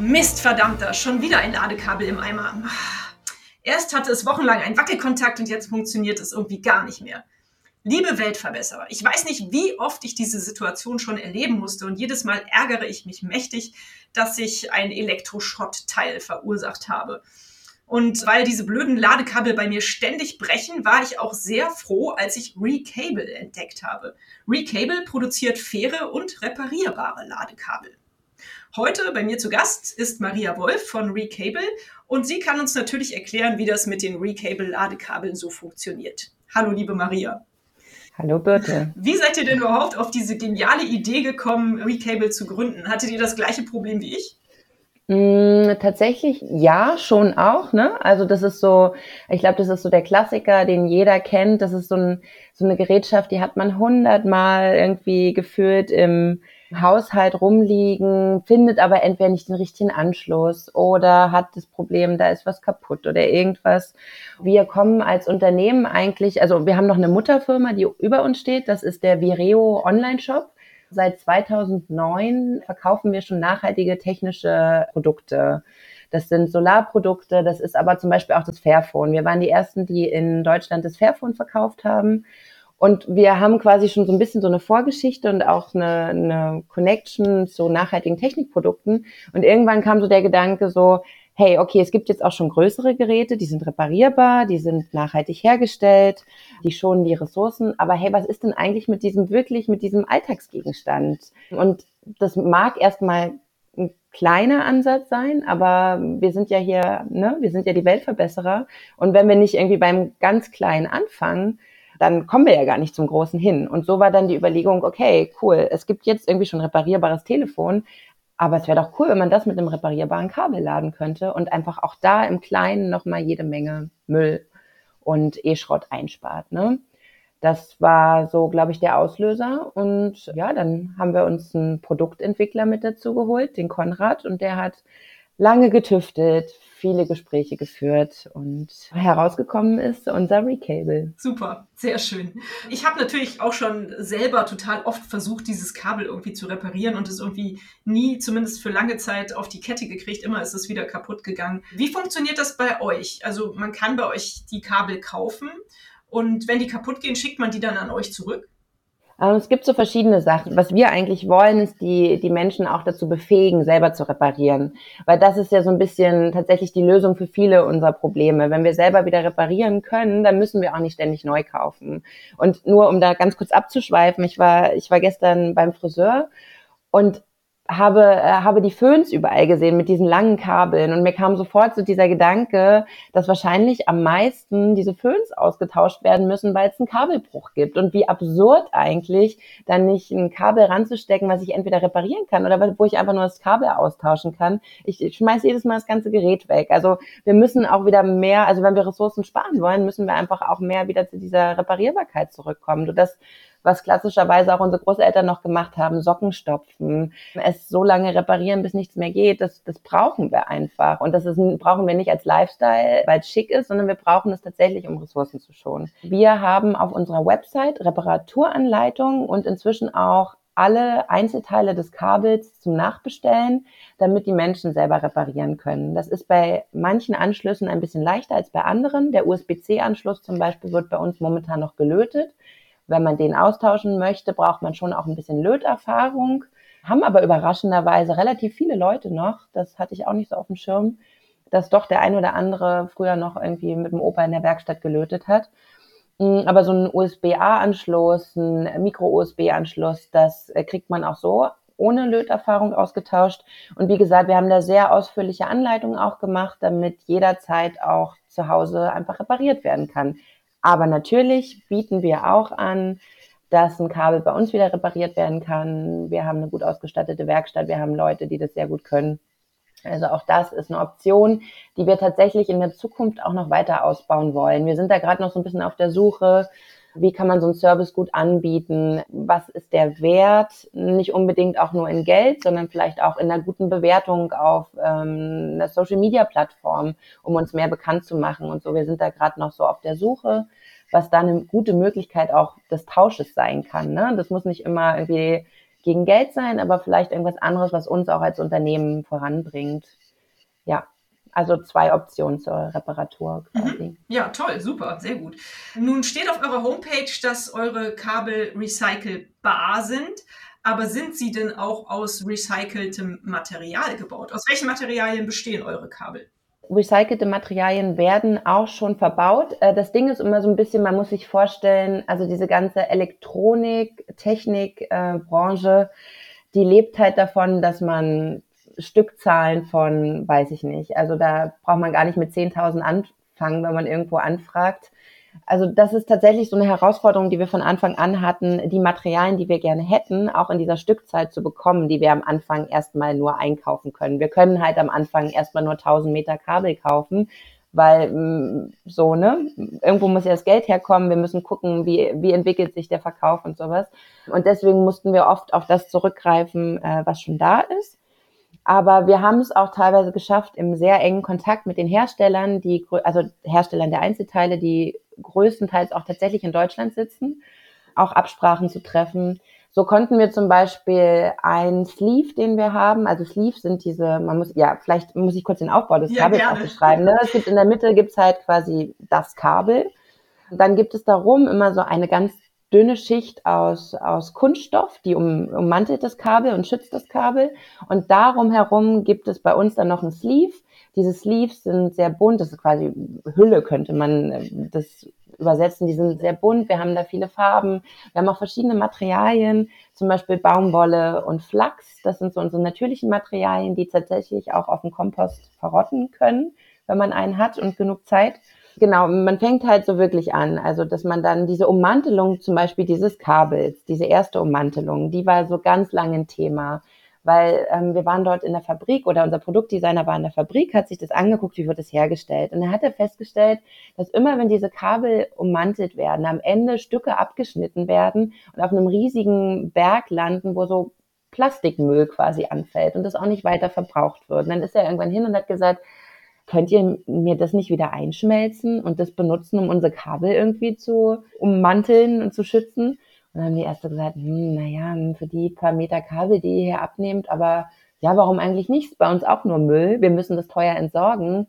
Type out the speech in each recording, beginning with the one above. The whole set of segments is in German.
Mist, verdammter, schon wieder ein Ladekabel im Eimer. Erst hatte es wochenlang einen Wackelkontakt und jetzt funktioniert es irgendwie gar nicht mehr. Liebe Weltverbesserer, ich weiß nicht, wie oft ich diese Situation schon erleben musste und jedes Mal ärgere ich mich mächtig, dass ich ein Elektroschrottteil verursacht habe. Und weil diese blöden Ladekabel bei mir ständig brechen, war ich auch sehr froh, als ich Recable entdeckt habe. Recable produziert faire und reparierbare Ladekabel. Heute bei mir zu Gast ist Maria Wolf von Recable und sie kann uns natürlich erklären, wie das mit den Recable-Ladekabeln so funktioniert. Hallo, liebe Maria. Hallo Birte. Wie seid ihr denn überhaupt auf diese geniale Idee gekommen, Recable zu gründen? Hattet ihr das gleiche Problem wie ich? Mm, tatsächlich ja, schon auch. Ne? Also das ist so, ich glaube, das ist so der Klassiker, den jeder kennt. Das ist so, ein, so eine Gerätschaft, die hat man hundertmal irgendwie geführt im Haushalt rumliegen, findet aber entweder nicht den richtigen Anschluss oder hat das Problem, da ist was kaputt oder irgendwas. Wir kommen als Unternehmen eigentlich, also wir haben noch eine Mutterfirma, die über uns steht. Das ist der Vireo Online-Shop. Seit 2009 verkaufen wir schon nachhaltige technische Produkte. Das sind Solarprodukte, das ist aber zum Beispiel auch das Fairphone. Wir waren die ersten, die in Deutschland das Fairphone verkauft haben. Und wir haben quasi schon so ein bisschen so eine Vorgeschichte und auch eine, eine Connection zu nachhaltigen Technikprodukten. Und irgendwann kam so der Gedanke so, hey, okay, es gibt jetzt auch schon größere Geräte, die sind reparierbar, die sind nachhaltig hergestellt, die schonen die Ressourcen. Aber hey, was ist denn eigentlich mit diesem wirklich, mit diesem Alltagsgegenstand? Und das mag erstmal ein kleiner Ansatz sein, aber wir sind ja hier, ne, wir sind ja die Weltverbesserer. Und wenn wir nicht irgendwie beim ganz Kleinen anfangen, dann kommen wir ja gar nicht zum Großen hin. Und so war dann die Überlegung, okay, cool, es gibt jetzt irgendwie schon reparierbares Telefon, aber es wäre doch cool, wenn man das mit einem reparierbaren Kabel laden könnte und einfach auch da im Kleinen nochmal jede Menge Müll und E-Schrott einspart. Ne? Das war so, glaube ich, der Auslöser. Und ja, dann haben wir uns einen Produktentwickler mit dazu geholt, den Konrad, und der hat lange getüftet, viele Gespräche geführt und herausgekommen ist unser Recable. Super, sehr schön. Ich habe natürlich auch schon selber total oft versucht, dieses Kabel irgendwie zu reparieren und es irgendwie nie, zumindest für lange Zeit, auf die Kette gekriegt. Immer ist es wieder kaputt gegangen. Wie funktioniert das bei euch? Also man kann bei euch die Kabel kaufen und wenn die kaputt gehen, schickt man die dann an euch zurück? Es gibt so verschiedene Sachen. Was wir eigentlich wollen, ist die, die Menschen auch dazu befähigen, selber zu reparieren. Weil das ist ja so ein bisschen tatsächlich die Lösung für viele unserer Probleme. Wenn wir selber wieder reparieren können, dann müssen wir auch nicht ständig neu kaufen. Und nur um da ganz kurz abzuschweifen, ich war, ich war gestern beim Friseur und habe, äh, habe die Föhns überall gesehen mit diesen langen Kabeln und mir kam sofort so dieser Gedanke, dass wahrscheinlich am meisten diese Föhns ausgetauscht werden müssen, weil es einen Kabelbruch gibt. Und wie absurd eigentlich, dann nicht ein Kabel ranzustecken, was ich entweder reparieren kann oder wo ich einfach nur das Kabel austauschen kann. Ich, ich schmeiße jedes Mal das ganze Gerät weg. Also wir müssen auch wieder mehr, also wenn wir Ressourcen sparen wollen, müssen wir einfach auch mehr wieder zu dieser Reparierbarkeit zurückkommen, sodass was klassischerweise auch unsere Großeltern noch gemacht haben, Socken stopfen, es so lange reparieren, bis nichts mehr geht, das, das brauchen wir einfach. Und das ist, brauchen wir nicht als Lifestyle, weil es schick ist, sondern wir brauchen es tatsächlich, um Ressourcen zu schonen. Wir haben auf unserer Website Reparaturanleitungen und inzwischen auch alle Einzelteile des Kabels zum Nachbestellen, damit die Menschen selber reparieren können. Das ist bei manchen Anschlüssen ein bisschen leichter als bei anderen. Der USB-C-Anschluss zum Beispiel wird bei uns momentan noch gelötet. Wenn man den austauschen möchte, braucht man schon auch ein bisschen Löterfahrung. Haben aber überraschenderweise relativ viele Leute noch, das hatte ich auch nicht so auf dem Schirm, dass doch der ein oder andere früher noch irgendwie mit dem Opa in der Werkstatt gelötet hat. Mm, aber so ein USB-A-Anschluss, ein Micro-USB-Anschluss, das äh, kriegt man auch so ohne Löterfahrung ausgetauscht. Und wie gesagt, wir haben da sehr ausführliche Anleitungen auch gemacht, damit jederzeit auch zu Hause einfach repariert werden kann. Aber natürlich bieten wir auch an, dass ein Kabel bei uns wieder repariert werden kann. Wir haben eine gut ausgestattete Werkstatt, wir haben Leute, die das sehr gut können. Also auch das ist eine Option, die wir tatsächlich in der Zukunft auch noch weiter ausbauen wollen. Wir sind da gerade noch so ein bisschen auf der Suche, wie kann man so einen Service gut anbieten, was ist der Wert, nicht unbedingt auch nur in Geld, sondern vielleicht auch in einer guten Bewertung auf ähm, einer Social-Media-Plattform, um uns mehr bekannt zu machen und so. Wir sind da gerade noch so auf der Suche, was da eine gute Möglichkeit auch des Tausches sein kann. Ne? Das muss nicht immer irgendwie gegen Geld sein, aber vielleicht irgendwas anderes, was uns auch als Unternehmen voranbringt. Ja, also zwei Optionen zur Reparatur quasi. Mhm. Ja, toll, super, sehr gut. Nun steht auf eurer Homepage, dass eure Kabel recycelbar sind. Aber sind sie denn auch aus recyceltem Material gebaut? Aus welchen Materialien bestehen eure Kabel? recycelte Materialien werden auch schon verbaut. Äh, das Ding ist immer so ein bisschen, man muss sich vorstellen, also diese ganze Elektronik, Technik, äh, Branche, die lebt halt davon, dass man Stückzahlen von, weiß ich nicht, also da braucht man gar nicht mit 10.000 anfangen, wenn man irgendwo anfragt. Also das ist tatsächlich so eine Herausforderung, die wir von Anfang an hatten, die Materialien, die wir gerne hätten, auch in dieser Stückzahl zu bekommen, die wir am Anfang erstmal nur einkaufen können. Wir können halt am Anfang erstmal nur 1000 Meter Kabel kaufen, weil mm, so, ne, irgendwo muss ja das Geld herkommen, wir müssen gucken, wie, wie entwickelt sich der Verkauf und sowas. Und deswegen mussten wir oft auf das zurückgreifen, äh, was schon da ist. Aber wir haben es auch teilweise geschafft, im sehr engen Kontakt mit den Herstellern, die, also Herstellern der Einzelteile, die größtenteils auch tatsächlich in Deutschland sitzen, auch Absprachen zu treffen. So konnten wir zum Beispiel ein Sleeve, den wir haben, also Sleeves sind diese, man muss, ja, vielleicht muss ich kurz den Aufbau des Kabels ja, auch beschreiben. Ne? Es gibt in der Mitte gibt's halt quasi das Kabel. Dann gibt es darum immer so eine ganz dünne Schicht aus, aus Kunststoff, die um, ummantelt das Kabel und schützt das Kabel. Und darum herum gibt es bei uns dann noch ein Sleeve. Diese Sleeves sind sehr bunt, das ist quasi Hülle, könnte man äh, das übersetzen. Die sind sehr bunt, wir haben da viele Farben. Wir haben auch verschiedene Materialien, zum Beispiel Baumwolle und Flachs. Das sind so unsere natürlichen Materialien, die tatsächlich auch auf dem Kompost verrotten können, wenn man einen hat und genug Zeit. Genau, man fängt halt so wirklich an. Also, dass man dann diese Ummantelung zum Beispiel dieses Kabels, diese erste Ummantelung, die war so ganz lange ein Thema. Weil ähm, wir waren dort in der Fabrik oder unser Produktdesigner war in der Fabrik, hat sich das angeguckt, wie wird das hergestellt. Und dann hat er festgestellt, dass immer, wenn diese Kabel ummantelt werden, am Ende Stücke abgeschnitten werden und auf einem riesigen Berg landen, wo so Plastikmüll quasi anfällt und das auch nicht weiter verbraucht wird. Und dann ist er irgendwann hin und hat gesagt, könnt ihr mir das nicht wieder einschmelzen und das benutzen, um unsere Kabel irgendwie zu ummanteln und zu schützen? Und dann haben die Ärzte gesagt, hm, naja, für die paar Meter Kabel, die ihr hier abnehmt, aber ja, warum eigentlich nicht? Bei uns auch nur Müll. Wir müssen das teuer entsorgen.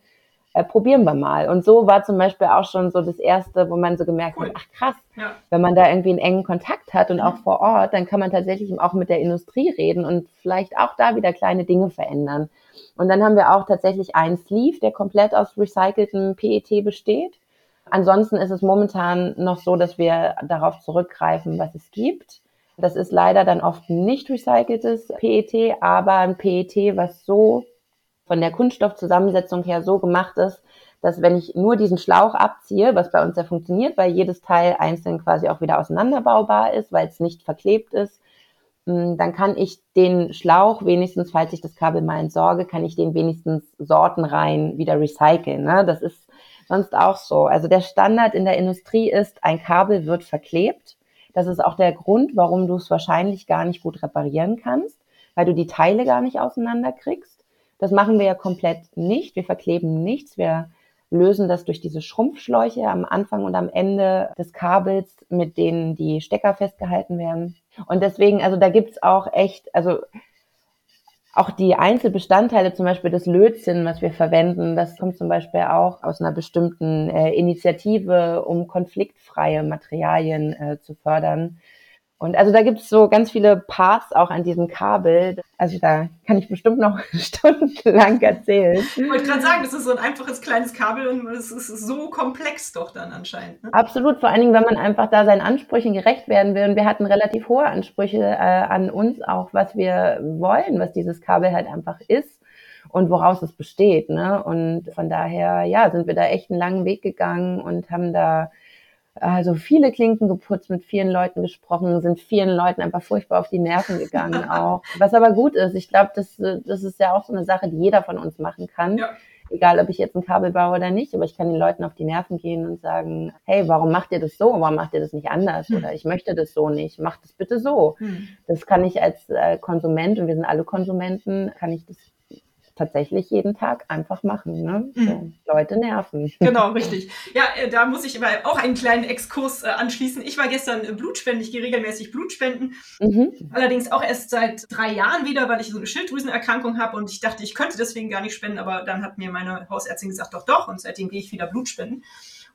Äh, probieren wir mal. Und so war zum Beispiel auch schon so das erste, wo man so gemerkt cool. hat, ach krass, ja. wenn man da irgendwie einen engen Kontakt hat und auch mhm. vor Ort, dann kann man tatsächlich auch mit der Industrie reden und vielleicht auch da wieder kleine Dinge verändern. Und dann haben wir auch tatsächlich einen Sleeve, der komplett aus recyceltem PET besteht. Ansonsten ist es momentan noch so, dass wir darauf zurückgreifen, was es gibt. Das ist leider dann oft nicht recyceltes PET, aber ein PET, was so von der Kunststoffzusammensetzung her so gemacht ist, dass wenn ich nur diesen Schlauch abziehe, was bei uns ja funktioniert, weil jedes Teil einzeln quasi auch wieder auseinanderbaubar ist, weil es nicht verklebt ist, dann kann ich den Schlauch wenigstens, falls ich das Kabel mal entsorge, kann ich den wenigstens sortenrein wieder recyceln. Ne? Das ist sonst auch so. Also der Standard in der Industrie ist, ein Kabel wird verklebt. Das ist auch der Grund, warum du es wahrscheinlich gar nicht gut reparieren kannst, weil du die Teile gar nicht auseinanderkriegst. Das machen wir ja komplett nicht. Wir verkleben nichts. Wir lösen das durch diese Schrumpfschläuche am Anfang und am Ende des Kabels, mit denen die Stecker festgehalten werden. Und deswegen, also da gibt's auch echt, also auch die Einzelbestandteile, zum Beispiel das Lötzinn, was wir verwenden, das kommt zum Beispiel auch aus einer bestimmten äh, Initiative, um konfliktfreie Materialien äh, zu fördern. Und also da gibt es so ganz viele Parts auch an diesem Kabel. Also da kann ich bestimmt noch stundenlang erzählen. Ich wollte gerade sagen, das ist so ein einfaches kleines Kabel und es ist so komplex doch dann anscheinend. Ne? Absolut, vor allen Dingen, wenn man einfach da seinen Ansprüchen gerecht werden will. Und wir hatten relativ hohe Ansprüche äh, an uns auch, was wir wollen, was dieses Kabel halt einfach ist und woraus es besteht. Ne? Und von daher, ja, sind wir da echt einen langen Weg gegangen und haben da also viele Klinken geputzt, mit vielen Leuten gesprochen, sind vielen Leuten einfach furchtbar auf die Nerven gegangen auch. Was aber gut ist, ich glaube, das, das ist ja auch so eine Sache, die jeder von uns machen kann. Ja. Egal, ob ich jetzt ein Kabel baue oder nicht, aber ich kann den Leuten auf die Nerven gehen und sagen, hey, warum macht ihr das so? Warum macht ihr das nicht anders? Hm. Oder ich möchte das so nicht. Macht das bitte so. Hm. Das kann ich als äh, Konsument, und wir sind alle Konsumenten, kann ich das tatsächlich jeden Tag einfach machen. Ne? So, mhm. Leute nerven. Genau, richtig. Ja, äh, da muss ich aber auch einen kleinen Exkurs äh, anschließen. Ich war gestern äh, Blutspenden, ich gehe regelmäßig Blutspenden. Mhm. Allerdings auch erst seit drei Jahren wieder, weil ich so eine Schilddrüsenerkrankung habe und ich dachte, ich könnte deswegen gar nicht spenden, aber dann hat mir meine Hausärztin gesagt, doch, doch, und seitdem gehe ich wieder Blutspenden.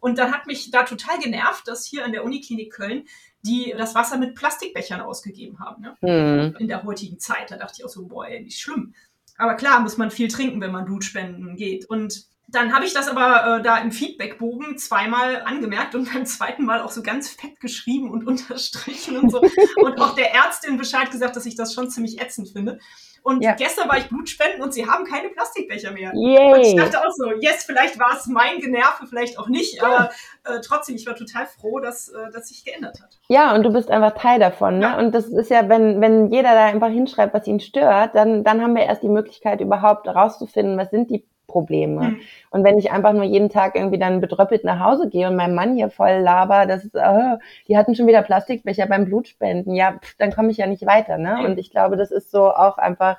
Und dann hat mich da total genervt, dass hier an der Uniklinik Köln die das Wasser mit Plastikbechern ausgegeben haben. Ne? Mhm. In der heutigen Zeit. Da dachte ich auch so, boah, ey, nicht schlimm. Aber klar muss man viel trinken, wenn man Blutspenden geht. Und dann habe ich das aber äh, da im Feedbackbogen zweimal angemerkt und beim zweiten Mal auch so ganz fett geschrieben und unterstrichen und so. und auch der Ärztin Bescheid gesagt, dass ich das schon ziemlich ätzend finde. Und ja. gestern war ich Blutspenden und sie haben keine Plastikbecher mehr. Yay. Und ich dachte auch so, yes, vielleicht war es mein Generve, vielleicht auch nicht, ja. aber äh, trotzdem, ich war total froh, dass äh, das sich geändert hat. Ja, und du bist einfach Teil davon. Ne? Ja. Und das ist ja, wenn, wenn jeder da einfach hinschreibt, was ihn stört, dann, dann haben wir erst die Möglichkeit, überhaupt herauszufinden, was sind die Probleme. Mhm. Und wenn ich einfach nur jeden Tag irgendwie dann bedröppelt nach Hause gehe und meinem Mann hier voll laber, das ist, oh, die hatten schon wieder Plastikbecher beim Blutspenden, ja, pff, dann komme ich ja nicht weiter. Ne? Mhm. Und ich glaube, das ist so auch einfach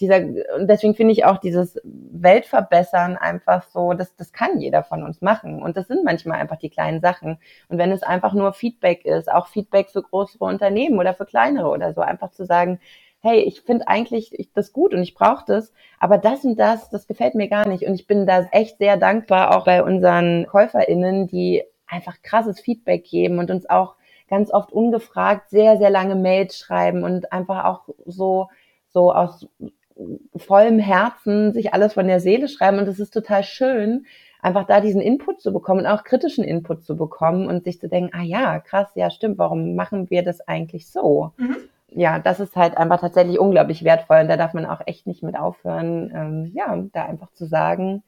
dieser, und deswegen finde ich auch dieses Weltverbessern einfach so, das, das kann jeder von uns machen. Und das sind manchmal einfach die kleinen Sachen. Und wenn es einfach nur Feedback ist, auch Feedback für größere Unternehmen oder für kleinere oder so, einfach zu sagen, hey, ich finde eigentlich das gut und ich brauche das, aber das und das, das gefällt mir gar nicht. Und ich bin da echt sehr dankbar, auch bei unseren KäuferInnen, die einfach krasses Feedback geben und uns auch ganz oft ungefragt sehr, sehr lange Mails schreiben und einfach auch so, so aus vollem Herzen sich alles von der Seele schreiben. Und es ist total schön, einfach da diesen Input zu bekommen und auch kritischen Input zu bekommen und sich zu denken, ah ja, krass, ja stimmt, warum machen wir das eigentlich so? Mhm ja, das ist halt einfach tatsächlich unglaublich wertvoll und da darf man auch echt nicht mit aufhören, ähm, ja, da einfach zu sagen,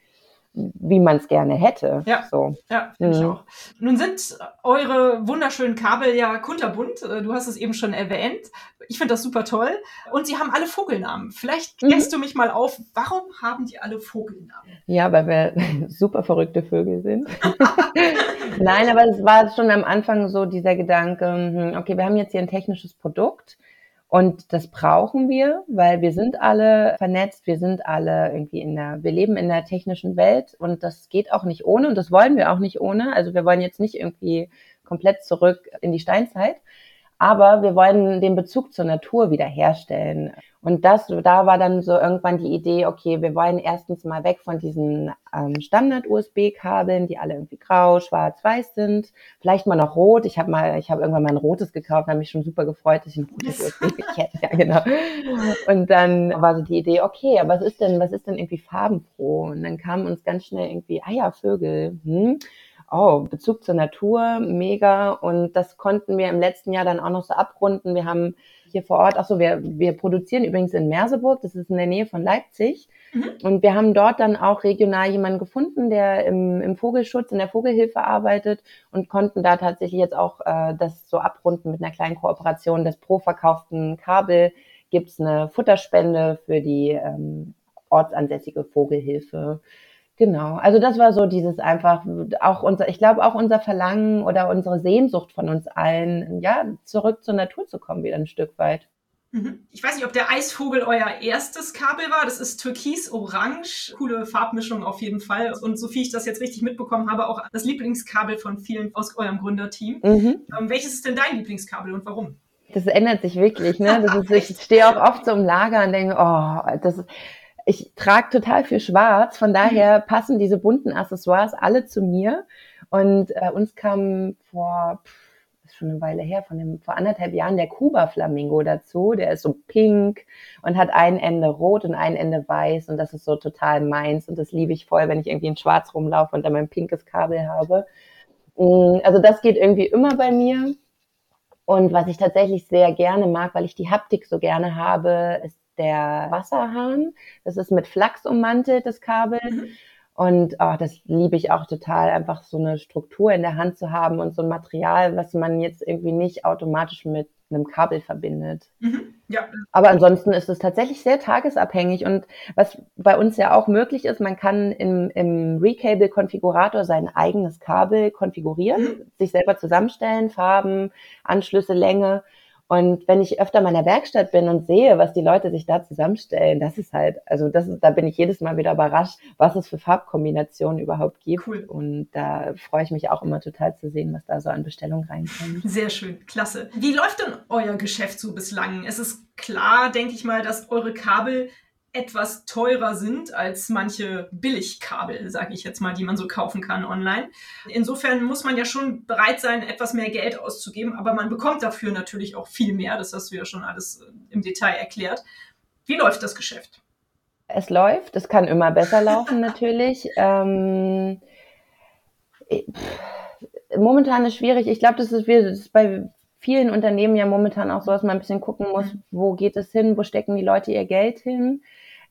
wie man es gerne hätte. Ja, so. ja finde mhm. ich auch. Nun sind eure wunderschönen Kabel ja kunterbunt. Äh, du hast es eben schon erwähnt. Ich finde das super toll. Und sie haben alle Vogelnamen. Vielleicht mhm. du mich mal auf, warum haben die alle Vogelnamen? Ja, weil wir super verrückte Vögel sind. Nein, aber es war schon am Anfang so dieser Gedanke, hm, okay, wir haben jetzt hier ein technisches Produkt und das brauchen wir, weil wir sind alle vernetzt, wir sind alle irgendwie in der, wir leben in der technischen Welt und das geht auch nicht ohne und das wollen wir auch nicht ohne. Also wir wollen jetzt nicht irgendwie komplett zurück in die Steinzeit, aber wir wollen den Bezug zur Natur wiederherstellen. Und das, da war dann so irgendwann die Idee, okay, wir wollen erstens mal weg von diesen ähm, Standard-USB-Kabeln, die alle irgendwie grau, schwarz, weiß sind. Vielleicht mal noch rot. Ich habe mal, ich habe irgendwann mal ein rotes gekauft, habe mich schon super gefreut, dass ich ein rotes USB hätte. Ja, genau. Und dann war so die Idee, okay, aber was ist denn, was ist denn irgendwie farbenfroh? Und dann kamen uns ganz schnell irgendwie, ah ja, Vögel. Hm oh, Bezug zur Natur, mega. Und das konnten wir im letzten Jahr dann auch noch so abrunden. Wir haben hier vor Ort, ach so, wir, wir produzieren übrigens in Merseburg, das ist in der Nähe von Leipzig. Mhm. Und wir haben dort dann auch regional jemanden gefunden, der im, im Vogelschutz, in der Vogelhilfe arbeitet und konnten da tatsächlich jetzt auch äh, das so abrunden mit einer kleinen Kooperation, dass pro verkauften Kabel gibt's eine Futterspende für die ähm, ortsansässige Vogelhilfe. Genau, also das war so dieses einfach auch unser, ich glaube auch unser Verlangen oder unsere Sehnsucht von uns allen, ja, zurück zur Natur zu kommen wieder ein Stück weit. Mhm. Ich weiß nicht, ob der Eisvogel euer erstes Kabel war. Das ist türkis-orange. Coole Farbmischung auf jeden Fall. Und so viel ich das jetzt richtig mitbekommen habe, auch das Lieblingskabel von vielen aus eurem Gründerteam. Mhm. Ähm, welches ist denn dein Lieblingskabel und warum? Das ändert sich wirklich. Ne? Das ist, ich stehe auch oft so im Lager und denke, oh, das ist ich trage total viel Schwarz, von daher mhm. passen diese bunten Accessoires alle zu mir. Und äh, uns kam vor, pff, ist schon eine Weile her, von dem, vor anderthalb Jahren der Kuba-Flamingo dazu. Der ist so pink und hat ein Ende rot und ein Ende weiß. Und das ist so total meins. Und das liebe ich voll, wenn ich irgendwie in Schwarz rumlaufe und dann mein pinkes Kabel habe. Mm, also das geht irgendwie immer bei mir. Und was ich tatsächlich sehr gerne mag, weil ich die Haptik so gerne habe, ist der Wasserhahn. Das ist mit Flachs ummantelt, das Kabel. Mhm. Und oh, das liebe ich auch total, einfach so eine Struktur in der Hand zu haben und so ein Material, was man jetzt irgendwie nicht automatisch mit einem Kabel verbindet. Mhm, ja. Aber ansonsten ist es tatsächlich sehr tagesabhängig. Und was bei uns ja auch möglich ist, man kann im, im Recable-Konfigurator sein eigenes Kabel konfigurieren, mhm. sich selber zusammenstellen, Farben, Anschlüsse, Länge. Und wenn ich öfter mal in der Werkstatt bin und sehe, was die Leute sich da zusammenstellen, das ist halt, also das ist, da bin ich jedes Mal wieder überrascht, was es für Farbkombinationen überhaupt gibt. Cool. Und da freue ich mich auch immer total zu sehen, was da so an Bestellungen reinkommt. Sehr schön, klasse. Wie läuft denn euer Geschäft so bislang? Es ist klar, denke ich mal, dass eure Kabel etwas teurer sind als manche Billigkabel, sage ich jetzt mal, die man so kaufen kann online. Insofern muss man ja schon bereit sein, etwas mehr Geld auszugeben, aber man bekommt dafür natürlich auch viel mehr. Das hast du ja schon alles äh, im Detail erklärt. Wie läuft das Geschäft? Es läuft, es kann immer besser laufen natürlich. Ähm, momentan ist schwierig. Ich glaube, das ist, das ist bei vielen Unternehmen ja momentan auch so, dass man ein bisschen gucken muss, mhm. wo geht es hin, wo stecken die Leute ihr Geld hin.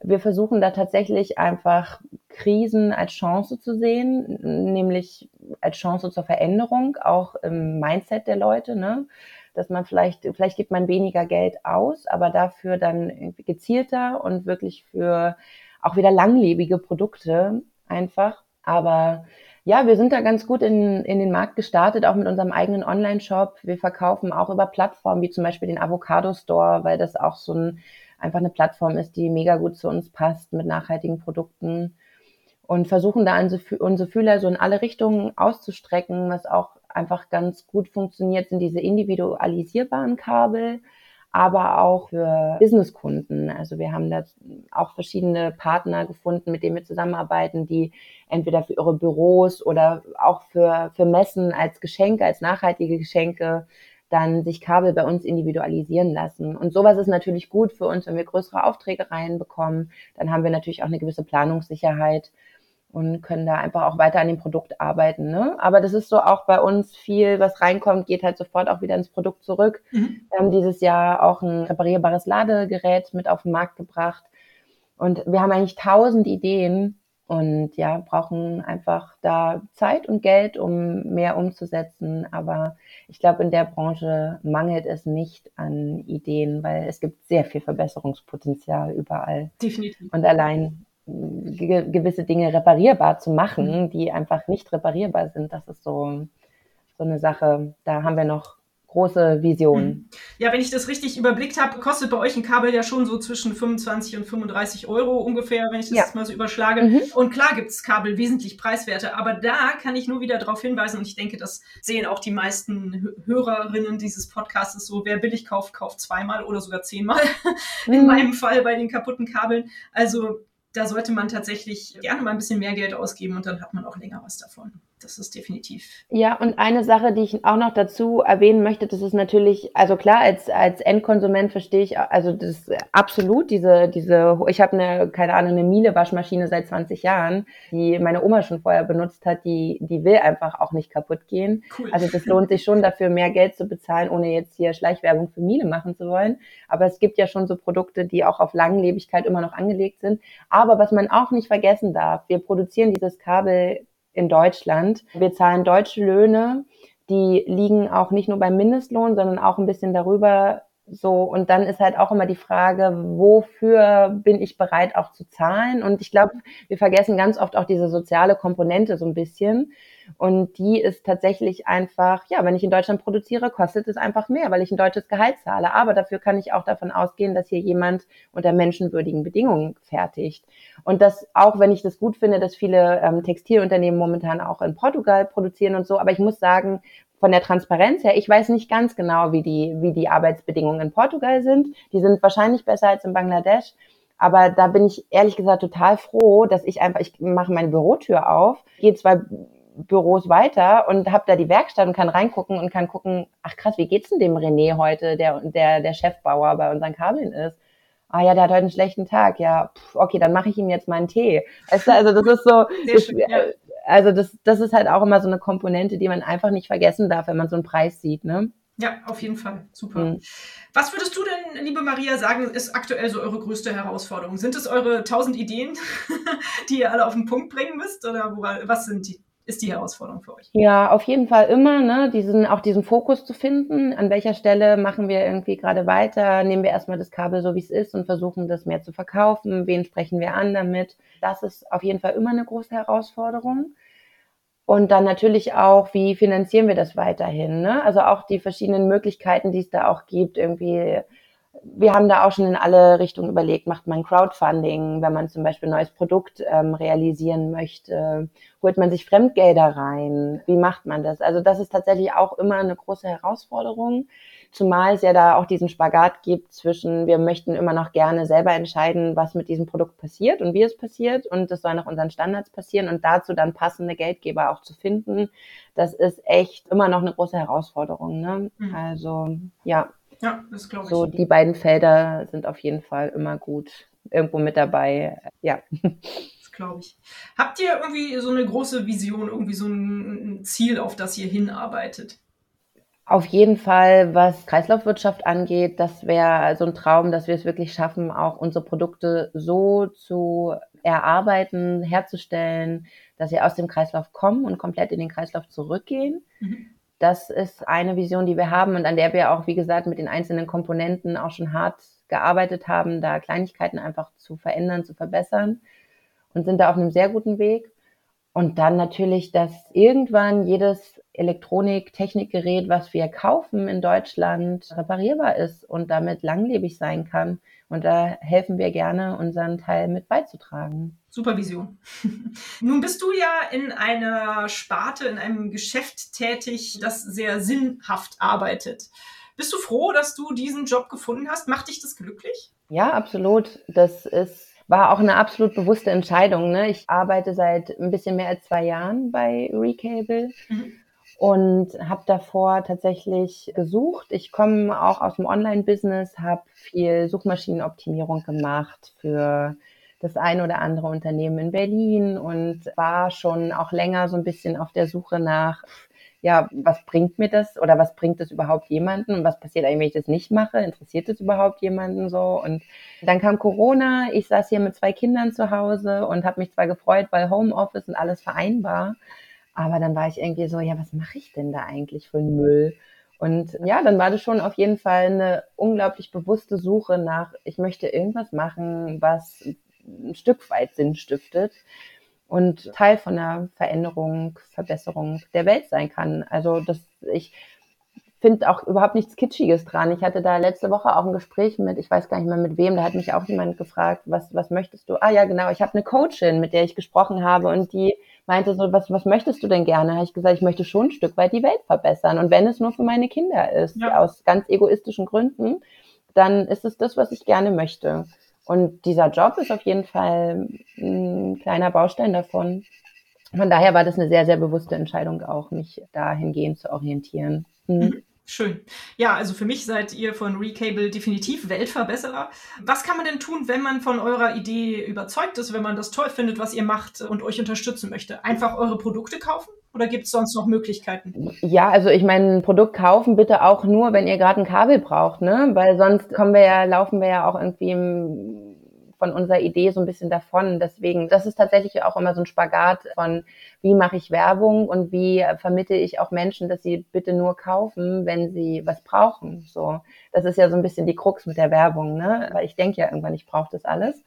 Wir versuchen da tatsächlich einfach Krisen als Chance zu sehen, nämlich als Chance zur Veränderung, auch im Mindset der Leute, ne? dass man vielleicht, vielleicht gibt man weniger Geld aus, aber dafür dann gezielter und wirklich für auch wieder langlebige Produkte einfach. Aber ja, wir sind da ganz gut in, in den Markt gestartet, auch mit unserem eigenen Online-Shop. Wir verkaufen auch über Plattformen wie zum Beispiel den Avocado Store, weil das auch so ein einfach eine Plattform ist, die mega gut zu uns passt mit nachhaltigen Produkten und versuchen da unsere Fühler so in alle Richtungen auszustrecken, was auch einfach ganz gut funktioniert, sind diese individualisierbaren Kabel, aber auch für Businesskunden. Also wir haben da auch verschiedene Partner gefunden, mit denen wir zusammenarbeiten, die entweder für ihre Büros oder auch für, für Messen als Geschenke, als nachhaltige Geschenke dann sich Kabel bei uns individualisieren lassen. Und sowas ist natürlich gut für uns, wenn wir größere Aufträge reinbekommen. Dann haben wir natürlich auch eine gewisse Planungssicherheit und können da einfach auch weiter an dem Produkt arbeiten. Ne? Aber das ist so auch bei uns viel, was reinkommt, geht halt sofort auch wieder ins Produkt zurück. Mhm. Wir haben dieses Jahr auch ein reparierbares Ladegerät mit auf den Markt gebracht. Und wir haben eigentlich tausend Ideen, und ja, brauchen einfach da Zeit und Geld, um mehr umzusetzen. Aber ich glaube, in der Branche mangelt es nicht an Ideen, weil es gibt sehr viel Verbesserungspotenzial überall. Definitiv. Und allein ge gewisse Dinge reparierbar zu machen, mhm. die einfach nicht reparierbar sind, das ist so, so eine Sache. Da haben wir noch große Vision. Mhm. Ja, wenn ich das richtig überblickt habe, kostet bei euch ein Kabel ja schon so zwischen 25 und 35 Euro ungefähr, wenn ich das ja. mal so überschlage. Mhm. Und klar gibt es Kabel wesentlich preiswerter, aber da kann ich nur wieder darauf hinweisen und ich denke, das sehen auch die meisten Hörerinnen dieses Podcasts so, wer billig kauft, kauft zweimal oder sogar zehnmal. Mhm. In meinem Fall bei den kaputten Kabeln. Also da sollte man tatsächlich gerne mal ein bisschen mehr Geld ausgeben und dann hat man auch länger was davon das ist definitiv. Ja, und eine Sache, die ich auch noch dazu erwähnen möchte, das ist natürlich, also klar, als, als Endkonsument verstehe ich, also das ist absolut diese, diese, ich habe eine, keine Ahnung, eine Miele-Waschmaschine seit 20 Jahren, die meine Oma schon vorher benutzt hat, die, die will einfach auch nicht kaputt gehen. Cool. Also das lohnt sich schon dafür, mehr Geld zu bezahlen, ohne jetzt hier Schleichwerbung für Miele machen zu wollen. Aber es gibt ja schon so Produkte, die auch auf Langlebigkeit immer noch angelegt sind. Aber was man auch nicht vergessen darf, wir produzieren dieses Kabel in Deutschland. Wir zahlen deutsche Löhne, die liegen auch nicht nur beim Mindestlohn, sondern auch ein bisschen darüber. So, und dann ist halt auch immer die Frage, wofür bin ich bereit auch zu zahlen? Und ich glaube, wir vergessen ganz oft auch diese soziale Komponente so ein bisschen. Und die ist tatsächlich einfach, ja, wenn ich in Deutschland produziere, kostet es einfach mehr, weil ich ein deutsches Gehalt zahle. Aber dafür kann ich auch davon ausgehen, dass hier jemand unter menschenwürdigen Bedingungen fertigt. Und das auch, wenn ich das gut finde, dass viele ähm, Textilunternehmen momentan auch in Portugal produzieren und so. Aber ich muss sagen, von der Transparenz her, ich weiß nicht ganz genau, wie die, wie die Arbeitsbedingungen in Portugal sind. Die sind wahrscheinlich besser als in Bangladesch. Aber da bin ich ehrlich gesagt total froh, dass ich einfach, ich mache meine Bürotür auf, gehe zwei Büros weiter und habe da die Werkstatt und kann reingucken und kann gucken, ach krass, wie geht's denn dem René heute, der, der, der Chefbauer bei unseren Kabeln ist? Ah ja, der hat heute einen schlechten Tag. Ja, pff, okay, dann mache ich ihm jetzt mal einen Tee. Weißt du, also das ist so, das, schön, ja. also das, das ist halt auch immer so eine Komponente, die man einfach nicht vergessen darf, wenn man so einen Preis sieht, ne? Ja, auf jeden Fall. Super. Mhm. Was würdest du denn, liebe Maria, sagen, ist aktuell so eure größte Herausforderung? Sind es eure tausend Ideen, die ihr alle auf den Punkt bringen müsst? Oder was sind die? Ist die Herausforderung für euch? Ja, auf jeden Fall immer, ne, diesen, auch diesen Fokus zu finden. An welcher Stelle machen wir irgendwie gerade weiter? Nehmen wir erstmal das Kabel so, wie es ist und versuchen, das mehr zu verkaufen? Wen sprechen wir an damit? Das ist auf jeden Fall immer eine große Herausforderung. Und dann natürlich auch, wie finanzieren wir das weiterhin? Ne? Also auch die verschiedenen Möglichkeiten, die es da auch gibt, irgendwie. Wir haben da auch schon in alle Richtungen überlegt, macht man Crowdfunding, wenn man zum Beispiel ein neues Produkt ähm, realisieren möchte, holt man sich Fremdgelder rein, wie macht man das? Also das ist tatsächlich auch immer eine große Herausforderung. Zumal es ja da auch diesen Spagat gibt zwischen, wir möchten immer noch gerne selber entscheiden, was mit diesem Produkt passiert und wie es passiert. Und das soll nach unseren Standards passieren und dazu dann passende Geldgeber auch zu finden. Das ist echt immer noch eine große Herausforderung. Ne? Mhm. Also ja. Ja, das glaube ich. So, die beiden Felder sind auf jeden Fall immer gut irgendwo mit dabei. Ja. Das glaube ich. Habt ihr irgendwie so eine große Vision, irgendwie so ein Ziel, auf das ihr hinarbeitet? Auf jeden Fall, was Kreislaufwirtschaft angeht, das wäre so ein Traum, dass wir es wirklich schaffen, auch unsere Produkte so zu erarbeiten, herzustellen, dass sie aus dem Kreislauf kommen und komplett in den Kreislauf zurückgehen. Mhm. Das ist eine Vision, die wir haben und an der wir auch, wie gesagt, mit den einzelnen Komponenten auch schon hart gearbeitet haben, da Kleinigkeiten einfach zu verändern, zu verbessern und sind da auf einem sehr guten Weg. Und dann natürlich, dass irgendwann jedes Elektronik, Technikgerät, was wir kaufen in Deutschland, reparierbar ist und damit langlebig sein kann. Und da helfen wir gerne, unseren Teil mit beizutragen. Supervision. Nun bist du ja in einer Sparte, in einem Geschäft tätig, das sehr sinnhaft arbeitet. Bist du froh, dass du diesen Job gefunden hast? Macht dich das glücklich? Ja, absolut. Das ist war auch eine absolut bewusste Entscheidung. Ne? Ich arbeite seit ein bisschen mehr als zwei Jahren bei Recable mhm. Und habe davor tatsächlich gesucht. Ich komme auch aus dem Online-Business, habe viel Suchmaschinenoptimierung gemacht für das ein oder andere Unternehmen in Berlin und war schon auch länger so ein bisschen auf der Suche nach ja, was bringt mir das oder was bringt das überhaupt jemanden und was passiert eigentlich, wenn ich das nicht mache? Interessiert das überhaupt jemanden so? Und dann kam Corona, ich saß hier mit zwei Kindern zu Hause und habe mich zwar gefreut, weil Homeoffice und alles vereinbar, aber dann war ich irgendwie so, ja, was mache ich denn da eigentlich für einen Müll? Und ja, dann war das schon auf jeden Fall eine unglaublich bewusste Suche nach, ich möchte irgendwas machen, was ein Stück weit Sinn stiftet und Teil von einer Veränderung, Verbesserung der Welt sein kann. Also das, ich finde auch überhaupt nichts Kitschiges dran. Ich hatte da letzte Woche auch ein Gespräch mit, ich weiß gar nicht mehr mit wem, da hat mich auch jemand gefragt, was, was möchtest du? Ah ja, genau, ich habe eine Coachin, mit der ich gesprochen habe und die meinte so, was, was möchtest du denn gerne? Habe ich gesagt, ich möchte schon ein Stück weit die Welt verbessern. Und wenn es nur für meine Kinder ist, ja. aus ganz egoistischen Gründen, dann ist es das, was ich gerne möchte. Und dieser Job ist auf jeden Fall ein kleiner Baustein davon. Von daher war das eine sehr, sehr bewusste Entscheidung auch, mich dahingehend zu orientieren. Mhm. Schön. Ja, also für mich seid ihr von Recable definitiv Weltverbesserer. Was kann man denn tun, wenn man von eurer Idee überzeugt ist, wenn man das toll findet, was ihr macht und euch unterstützen möchte? Einfach eure Produkte kaufen? Oder gibt es sonst noch Möglichkeiten? Ja, also ich meine, ein Produkt kaufen bitte auch nur, wenn ihr gerade ein Kabel braucht, ne? Weil sonst kommen wir ja, laufen wir ja auch irgendwie im, von unserer Idee so ein bisschen davon. Deswegen, das ist tatsächlich auch immer so ein Spagat von, wie mache ich Werbung und wie vermittle ich auch Menschen, dass sie bitte nur kaufen, wenn sie was brauchen. So, das ist ja so ein bisschen die Krux mit der Werbung, ne? Weil ich denke ja irgendwann, ich brauche das alles.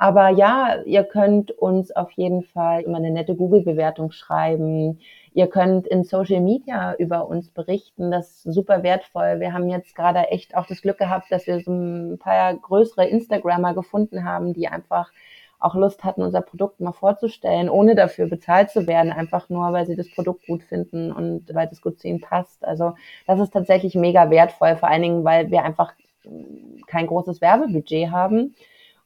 Aber ja, ihr könnt uns auf jeden Fall immer eine nette Google-Bewertung schreiben. Ihr könnt in Social Media über uns berichten. Das ist super wertvoll. Wir haben jetzt gerade echt auch das Glück gehabt, dass wir so ein paar größere Instagrammer gefunden haben, die einfach auch Lust hatten, unser Produkt mal vorzustellen, ohne dafür bezahlt zu werden, einfach nur, weil sie das Produkt gut finden und weil das gut zu ihnen passt. Also das ist tatsächlich mega wertvoll, vor allen Dingen, weil wir einfach kein großes Werbebudget haben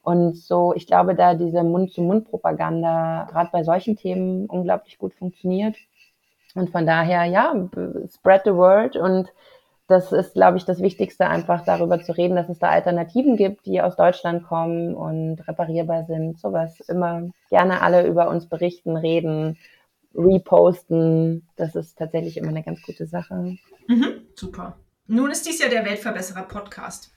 und so, ich glaube, da diese Mund-zu-Mund-Propaganda gerade bei solchen Themen unglaublich gut funktioniert. Und von daher, ja, spread the word. Und das ist, glaube ich, das Wichtigste, einfach darüber zu reden, dass es da Alternativen gibt, die aus Deutschland kommen und reparierbar sind. Sowas immer gerne alle über uns berichten, reden, reposten. Das ist tatsächlich immer eine ganz gute Sache. Mhm, super. Nun ist dies ja der Weltverbesserer Podcast.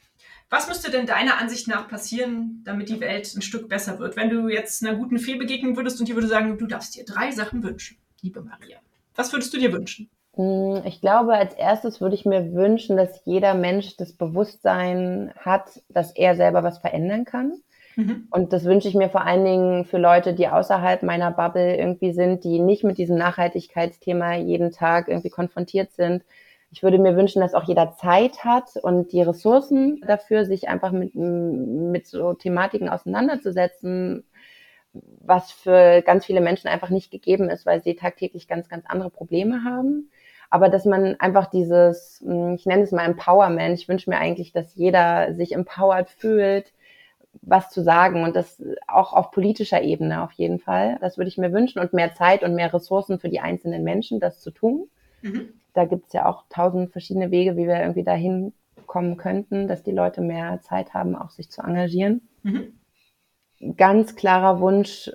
Was müsste denn deiner Ansicht nach passieren, damit die Welt ein Stück besser wird? Wenn du jetzt einer guten Fee begegnen würdest und die würde sagen, du darfst dir drei Sachen wünschen, liebe Maria. Was würdest du dir wünschen? Hm, ich glaube, als erstes würde ich mir wünschen, dass jeder Mensch das Bewusstsein hat, dass er selber was verändern kann. Mhm. Und das wünsche ich mir vor allen Dingen für Leute, die außerhalb meiner Bubble irgendwie sind, die nicht mit diesem Nachhaltigkeitsthema jeden Tag irgendwie konfrontiert sind. Ich würde mir wünschen, dass auch jeder Zeit hat und die Ressourcen dafür, sich einfach mit, mit so Thematiken auseinanderzusetzen, was für ganz viele Menschen einfach nicht gegeben ist, weil sie tagtäglich ganz, ganz andere Probleme haben. Aber dass man einfach dieses, hm, ich nenne es mal Empowerment, ich wünsche mir eigentlich, dass jeder sich empowered fühlt, was zu sagen und das auch auf politischer Ebene auf jeden Fall. Das würde ich mir wünschen und mehr Zeit und mehr Ressourcen für die einzelnen Menschen, das zu tun. Mhm. Da gibt es ja auch tausend verschiedene Wege, wie wir irgendwie dahin kommen könnten, dass die Leute mehr Zeit haben, auch sich zu engagieren. Mhm ganz klarer Wunsch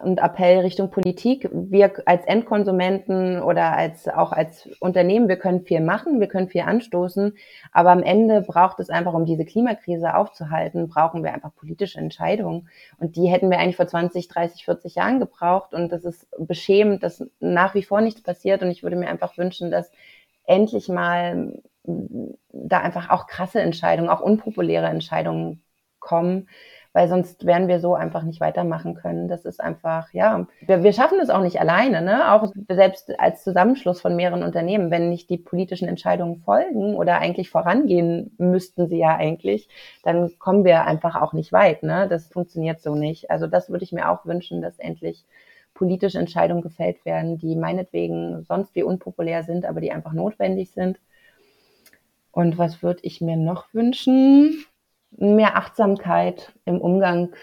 und Appell Richtung Politik. Wir als Endkonsumenten oder als, auch als Unternehmen, wir können viel machen, wir können viel anstoßen, aber am Ende braucht es einfach, um diese Klimakrise aufzuhalten, brauchen wir einfach politische Entscheidungen. Und die hätten wir eigentlich vor 20, 30, 40 Jahren gebraucht. Und das ist beschämend, dass nach wie vor nichts passiert. Und ich würde mir einfach wünschen, dass endlich mal da einfach auch krasse Entscheidungen, auch unpopuläre Entscheidungen kommen, weil sonst werden wir so einfach nicht weitermachen können. Das ist einfach, ja, wir, wir schaffen es auch nicht alleine, ne? Auch selbst als Zusammenschluss von mehreren Unternehmen, wenn nicht die politischen Entscheidungen folgen oder eigentlich vorangehen müssten sie ja eigentlich, dann kommen wir einfach auch nicht weit, ne? Das funktioniert so nicht. Also das würde ich mir auch wünschen, dass endlich politische Entscheidungen gefällt werden, die meinetwegen sonst wie unpopulär sind, aber die einfach notwendig sind. Und was würde ich mir noch wünschen? Mehr Achtsamkeit im Umgang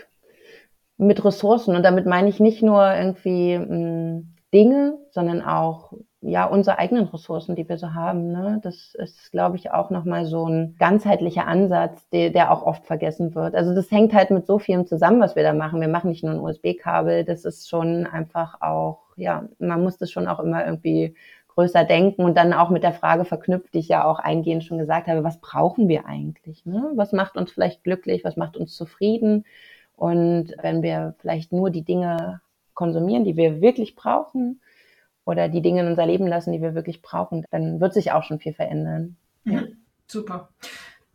mit Ressourcen. Und damit meine ich nicht nur irgendwie mh, hm, Dinge, sondern auch ja unsere eigenen Ressourcen, die wir so haben. Ne? Das ist, glaube ich, auch nochmal so ein ganzheitlicher Ansatz, der, der auch oft vergessen wird. Also das hängt halt mit so vielem zusammen, was wir da machen. Wir machen nicht nur ein USB-Kabel, das ist schon einfach auch, ja, man muss das schon auch immer irgendwie größer denken und dann auch mit der Frage verknüpft, die ich ja auch eingehend schon gesagt habe, was brauchen wir eigentlich? Ne? Was macht uns vielleicht glücklich? Was macht uns zufrieden? Und wenn wir vielleicht nur die Dinge konsumieren, die wir wirklich brauchen, oder die Dinge in unser Leben lassen, die wir wirklich brauchen, dann wird sich auch schon viel verändern. Ja. Mhm. Super.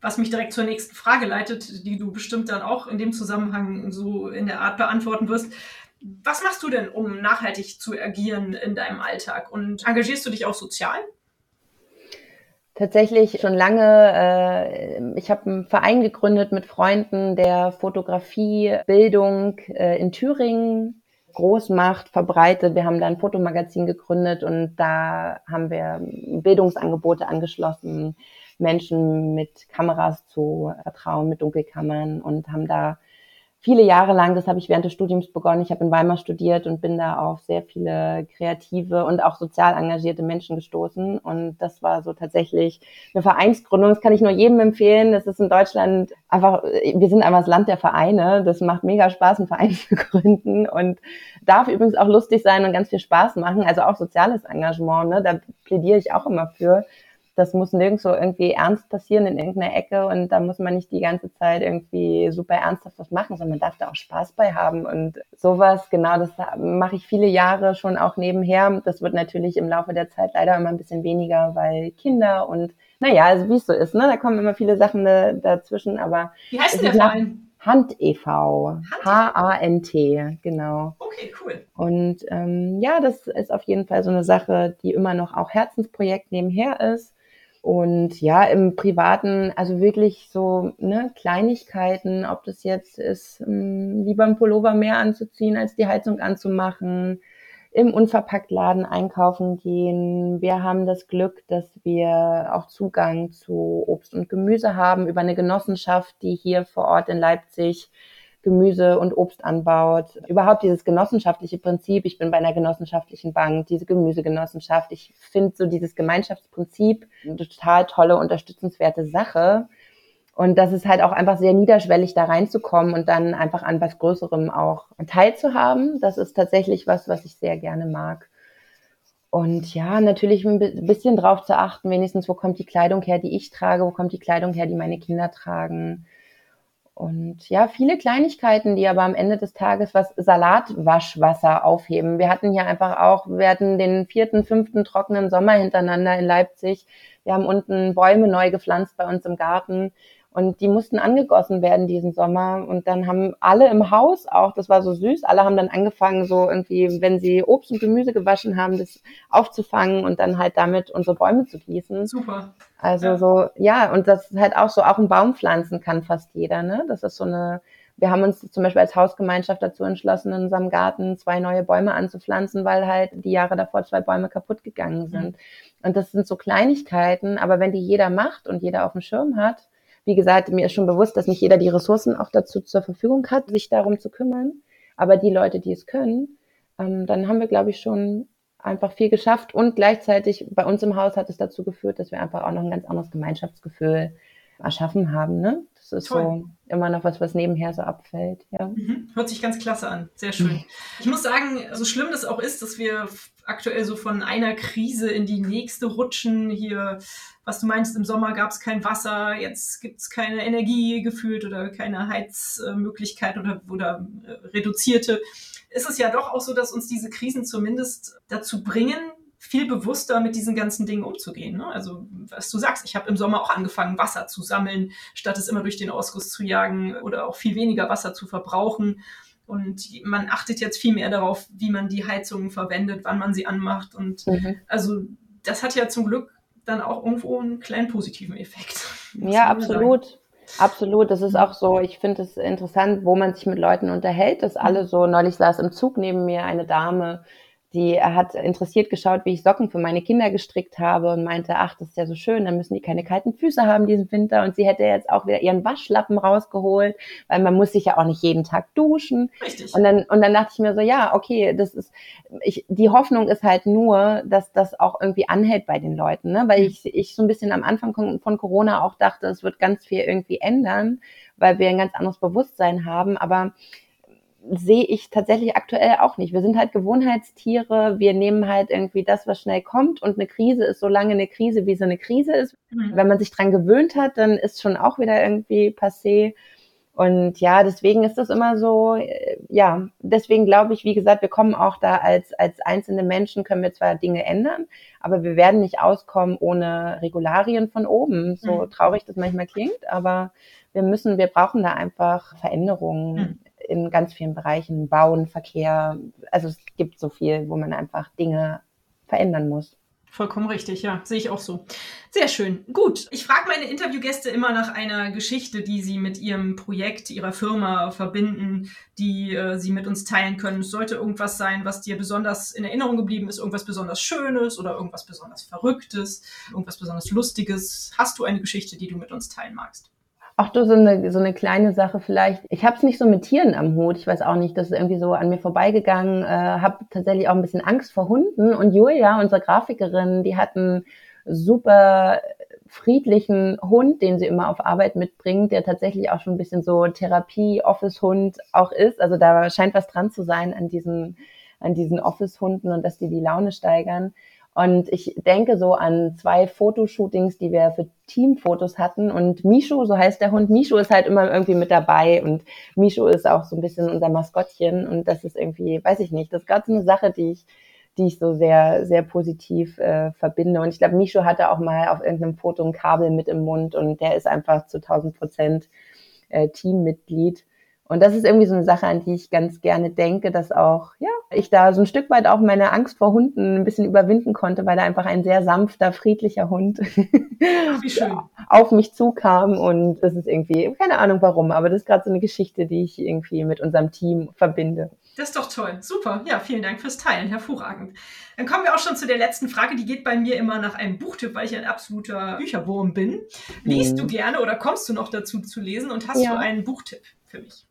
Was mich direkt zur nächsten Frage leitet, die du bestimmt dann auch in dem Zusammenhang so in der Art beantworten wirst. Was machst du denn, um nachhaltig zu agieren in deinem Alltag? Und engagierst du dich auch sozial? Tatsächlich schon lange. Äh, ich habe einen Verein gegründet mit Freunden, der Fotografie, Bildung äh, in Thüringen groß macht, verbreitet. Wir haben da ein Fotomagazin gegründet und da haben wir Bildungsangebote angeschlossen, Menschen mit Kameras zu vertrauen, mit Dunkelkammern und haben da viele Jahre lang, das habe ich während des Studiums begonnen. Ich habe in Weimar studiert und bin da auf sehr viele kreative und auch sozial engagierte Menschen gestoßen. Und das war so tatsächlich eine Vereinsgründung. Das kann ich nur jedem empfehlen. Das ist in Deutschland einfach, wir sind einfach das Land der Vereine. Das macht mega Spaß, einen Verein zu gründen und darf übrigens auch lustig sein und ganz viel Spaß machen. Also auch soziales Engagement, ne? da plädiere ich auch immer für das muss nirgendwo irgendwie ernst passieren in irgendeiner Ecke und da muss man nicht die ganze Zeit irgendwie super ernsthaft was machen, sondern man darf da auch Spaß bei haben und sowas, genau, das mache ich viele Jahre schon auch nebenher. Das wird natürlich im Laufe der Zeit leider immer ein bisschen weniger, weil Kinder und naja, also wie es so ist, ne, da kommen immer viele Sachen dazwischen, aber. Wie heißt denn der Verein? Hand e.V. H-A-N-T, genau. Okay, cool. Und ähm, ja, das ist auf jeden Fall so eine Sache, die immer noch auch Herzensprojekt nebenher ist. Und ja, im Privaten, also wirklich so ne, Kleinigkeiten, ob das jetzt ist, ähm, lieber ein Pullover mehr anzuziehen, als die Heizung anzumachen, im Unverpacktladen einkaufen gehen. Wir haben das Glück, dass wir auch Zugang zu Obst und Gemüse haben über eine Genossenschaft, die hier vor Ort in Leipzig Gemüse und Obst anbaut. Überhaupt dieses genossenschaftliche Prinzip. Ich bin bei einer genossenschaftlichen Bank, diese Gemüsegenossenschaft. Ich finde so dieses Gemeinschaftsprinzip eine total tolle, unterstützenswerte Sache. Und das ist halt auch einfach sehr niederschwellig, da reinzukommen und dann einfach an was Größerem auch teilzuhaben. Das ist tatsächlich was, was ich sehr gerne mag. Und ja, natürlich ein bisschen drauf zu achten, wenigstens, wo kommt die Kleidung her, die ich trage, wo kommt die Kleidung her, die meine Kinder tragen. Und ja, viele Kleinigkeiten, die aber am Ende des Tages was Salatwaschwasser aufheben. Wir hatten hier einfach auch, wir hatten den vierten, fünften trockenen Sommer hintereinander in Leipzig. Wir haben unten Bäume neu gepflanzt bei uns im Garten. Und die mussten angegossen werden diesen Sommer. Und dann haben alle im Haus auch, das war so süß, alle haben dann angefangen, so irgendwie, wenn sie Obst und Gemüse gewaschen haben, das aufzufangen und dann halt damit unsere Bäume zu gießen. Super. Also ja. so, ja, und das ist halt auch so, auch ein Baum pflanzen kann fast jeder, ne? Das ist so eine, wir haben uns zum Beispiel als Hausgemeinschaft dazu entschlossen, in unserem Garten zwei neue Bäume anzupflanzen, weil halt die Jahre davor zwei Bäume kaputt gegangen sind. Mhm. Und das sind so Kleinigkeiten, aber wenn die jeder macht und jeder auf dem Schirm hat, wie gesagt, mir ist schon bewusst, dass nicht jeder die Ressourcen auch dazu zur Verfügung hat, sich darum zu kümmern. Aber die Leute, die es können, ähm, dann haben wir, glaube ich, schon einfach viel geschafft. Und gleichzeitig bei uns im Haus hat es dazu geführt, dass wir einfach auch noch ein ganz anderes Gemeinschaftsgefühl erschaffen haben. Ne? Das ist Toll. so immer noch was, was nebenher so abfällt. Ja. Mhm. Hört sich ganz klasse an. Sehr schön. Ich muss sagen, so schlimm das auch ist, dass wir aktuell so von einer Krise in die nächste rutschen. Hier, was du meinst, im Sommer gab es kein Wasser, jetzt gibt es keine Energie gefühlt oder keine Heizmöglichkeit oder, oder äh, reduzierte. Ist es ja doch auch so, dass uns diese Krisen zumindest dazu bringen, viel bewusster mit diesen ganzen Dingen umzugehen. Ne? Also was du sagst, ich habe im Sommer auch angefangen, Wasser zu sammeln, statt es immer durch den Ausguss zu jagen oder auch viel weniger Wasser zu verbrauchen. Und man achtet jetzt viel mehr darauf, wie man die Heizungen verwendet, wann man sie anmacht. Und mhm. also das hat ja zum Glück dann auch irgendwo einen kleinen positiven Effekt. Ja, absolut. Sagen. Absolut, das ist auch so, ich finde es interessant, wo man sich mit Leuten unterhält, dass alle so, neulich saß im Zug neben mir eine Dame, die hat interessiert geschaut, wie ich Socken für meine Kinder gestrickt habe und meinte, ach, das ist ja so schön, dann müssen die keine kalten Füße haben diesen Winter. Und sie hätte jetzt auch wieder ihren Waschlappen rausgeholt, weil man muss sich ja auch nicht jeden Tag duschen. Richtig. Und dann, und dann dachte ich mir so, ja, okay, das ist, ich, die Hoffnung ist halt nur, dass das auch irgendwie anhält bei den Leuten, ne? weil mhm. ich, ich so ein bisschen am Anfang von Corona auch dachte, es wird ganz viel irgendwie ändern, weil wir ein ganz anderes Bewusstsein haben. Aber sehe ich tatsächlich aktuell auch nicht. Wir sind halt Gewohnheitstiere. Wir nehmen halt irgendwie das, was schnell kommt. Und eine Krise ist so lange eine Krise, wie so eine Krise ist. Mhm. Wenn man sich dran gewöhnt hat, dann ist schon auch wieder irgendwie passé. Und ja, deswegen ist das immer so, äh, ja, deswegen glaube ich, wie gesagt, wir kommen auch da als, als einzelne Menschen, können wir zwar Dinge ändern, aber wir werden nicht auskommen ohne Regularien von oben. So mhm. traurig das manchmal klingt, aber wir müssen, wir brauchen da einfach Veränderungen. In ganz vielen Bereichen, Bauen, Verkehr. Also es gibt so viel, wo man einfach Dinge verändern muss. Vollkommen richtig, ja, sehe ich auch so. Sehr schön. Gut, ich frage meine Interviewgäste immer nach einer Geschichte, die sie mit ihrem Projekt, ihrer Firma verbinden, die äh, sie mit uns teilen können. Es sollte irgendwas sein, was dir besonders in Erinnerung geblieben ist, irgendwas besonders Schönes oder irgendwas besonders Verrücktes, irgendwas besonders Lustiges. Hast du eine Geschichte, die du mit uns teilen magst? Du, so eine, so eine kleine Sache vielleicht. Ich habe es nicht so mit Tieren am Hut. Ich weiß auch nicht, das ist irgendwie so an mir vorbeigegangen. Äh, habe tatsächlich auch ein bisschen Angst vor Hunden. Und Julia, unsere Grafikerin, die hat einen super friedlichen Hund, den sie immer auf Arbeit mitbringt, der tatsächlich auch schon ein bisschen so Therapie-Office-Hund auch ist. Also da scheint was dran zu sein an diesen, an diesen Office-Hunden und dass die die Laune steigern. Und ich denke so an zwei Fotoshootings, die wir für Teamfotos hatten. Und Mishu, so heißt der Hund, Mishu ist halt immer irgendwie mit dabei. Und Mishu ist auch so ein bisschen unser Maskottchen. Und das ist irgendwie, weiß ich nicht, das ist gerade so eine Sache, die ich, die ich so sehr, sehr positiv äh, verbinde. Und ich glaube, Mishu hatte auch mal auf irgendeinem Foto ein Kabel mit im Mund und der ist einfach zu 1000 Prozent äh, Teammitglied. Und das ist irgendwie so eine Sache, an die ich ganz gerne denke, dass auch, ja, ich da so ein Stück weit auch meine Angst vor Hunden ein bisschen überwinden konnte, weil da einfach ein sehr sanfter, friedlicher Hund auf mich zukam. Und das ist irgendwie, keine Ahnung warum, aber das ist gerade so eine Geschichte, die ich irgendwie mit unserem Team verbinde. Das ist doch toll. Super. Ja, vielen Dank fürs Teilen. Hervorragend. Dann kommen wir auch schon zu der letzten Frage. Die geht bei mir immer nach einem Buchtipp, weil ich ein absoluter Bücherwurm bin. Liest hm. du gerne oder kommst du noch dazu zu lesen und hast ja. du einen Buchtipp? für mich.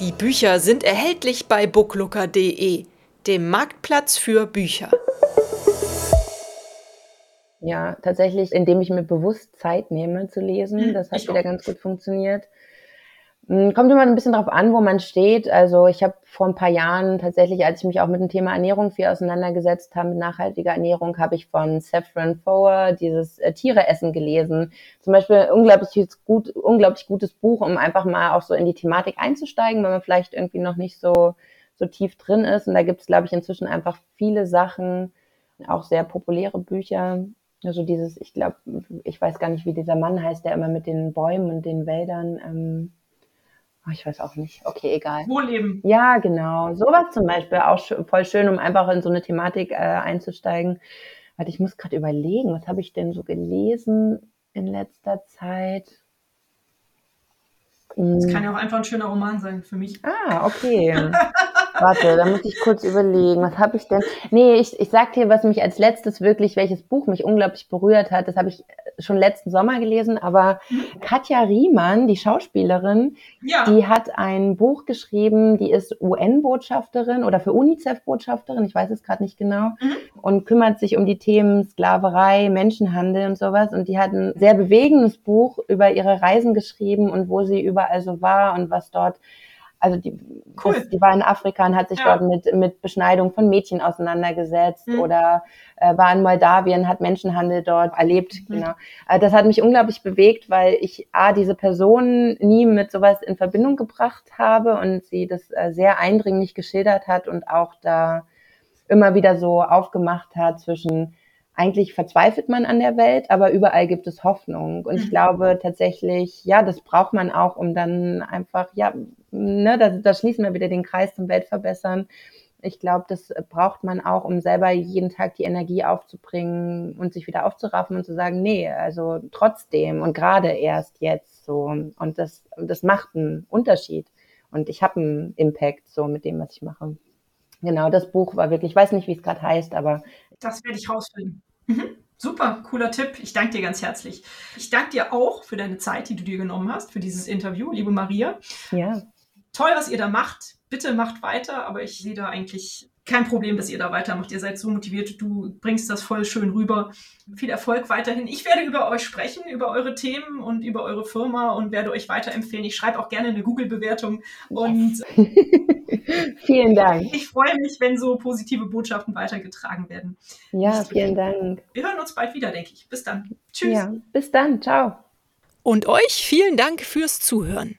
Die Bücher sind erhältlich bei booklooker.de, dem Marktplatz für Bücher. Ja, tatsächlich, indem ich mir bewusst Zeit nehme zu lesen. Hm, das hat wieder ganz gut funktioniert. Hm, kommt immer ein bisschen drauf an, wo man steht. Also ich habe vor ein paar Jahren tatsächlich, als ich mich auch mit dem Thema Ernährung viel auseinandergesetzt habe, mit nachhaltiger Ernährung, habe ich von Saffron Foer dieses äh, Tiere gelesen. Zum Beispiel unglaublich gut, unglaublich gutes Buch, um einfach mal auch so in die Thematik einzusteigen, wenn man vielleicht irgendwie noch nicht so so tief drin ist. Und da gibt es, glaube ich, inzwischen einfach viele Sachen, auch sehr populäre Bücher. Also dieses, ich glaube, ich weiß gar nicht, wie dieser Mann heißt, der immer mit den Bäumen und den Wäldern ähm, Oh, ich weiß auch nicht. Okay, egal. Wohlleben. Ja, genau. Sowas zum Beispiel auch voll schön, um einfach in so eine Thematik äh, einzusteigen. Warte, ich muss gerade überlegen, was habe ich denn so gelesen in letzter Zeit? Das kann ja auch einfach ein schöner Roman sein für mich. Ah, okay. Warte, da muss ich kurz überlegen. Was habe ich denn? Nee, ich, ich sag dir, was mich als letztes wirklich, welches Buch mich unglaublich berührt hat. Das habe ich schon letzten Sommer gelesen, aber mhm. Katja Riemann, die Schauspielerin, ja. die hat ein Buch geschrieben, die ist UN-Botschafterin oder für UNICEF-Botschafterin, ich weiß es gerade nicht genau, mhm. und kümmert sich um die Themen Sklaverei, Menschenhandel und sowas. Und die hat ein sehr bewegendes Buch über ihre Reisen geschrieben und wo sie überall so war und was dort also die, cool. das, die war in Afrika und hat sich ja. dort mit, mit Beschneidung von Mädchen auseinandergesetzt mhm. oder äh, war in Moldawien, hat Menschenhandel dort erlebt. Mhm. Genau. Also das hat mich unglaublich bewegt, weil ich A, diese Person nie mit sowas in Verbindung gebracht habe und sie das äh, sehr eindringlich geschildert hat und auch da immer wieder so aufgemacht hat zwischen eigentlich verzweifelt man an der Welt, aber überall gibt es Hoffnung. Und ich mhm. glaube tatsächlich, ja, das braucht man auch, um dann einfach, ja, ne, da, da schließen wir wieder den Kreis zum Weltverbessern. Ich glaube, das braucht man auch, um selber jeden Tag die Energie aufzubringen und sich wieder aufzuraffen und zu sagen, nee, also trotzdem und gerade erst jetzt so. Und das, das macht einen Unterschied. Und ich habe einen Impact so mit dem, was ich mache. Genau, das Buch war wirklich, ich weiß nicht, wie es gerade heißt, aber. Das werde ich rausfinden. Mhm. Super, cooler Tipp. Ich danke dir ganz herzlich. Ich danke dir auch für deine Zeit, die du dir genommen hast, für dieses Interview, liebe Maria. Ja. Toll, was ihr da macht. Bitte macht weiter, aber ich sehe da eigentlich kein Problem, dass ihr da weitermacht. Ihr seid so motiviert, du bringst das voll schön rüber. Viel Erfolg weiterhin. Ich werde über euch sprechen, über eure Themen und über eure Firma und werde euch weiterempfehlen. Ich schreibe auch gerne eine Google-Bewertung und vielen Dank. Ich freue mich, wenn so positive Botschaften weitergetragen werden. Ja, vielen Dank. Wir hören uns bald wieder, denke ich. Bis dann. Tschüss. Ja, bis dann. Ciao. Und euch vielen Dank fürs Zuhören.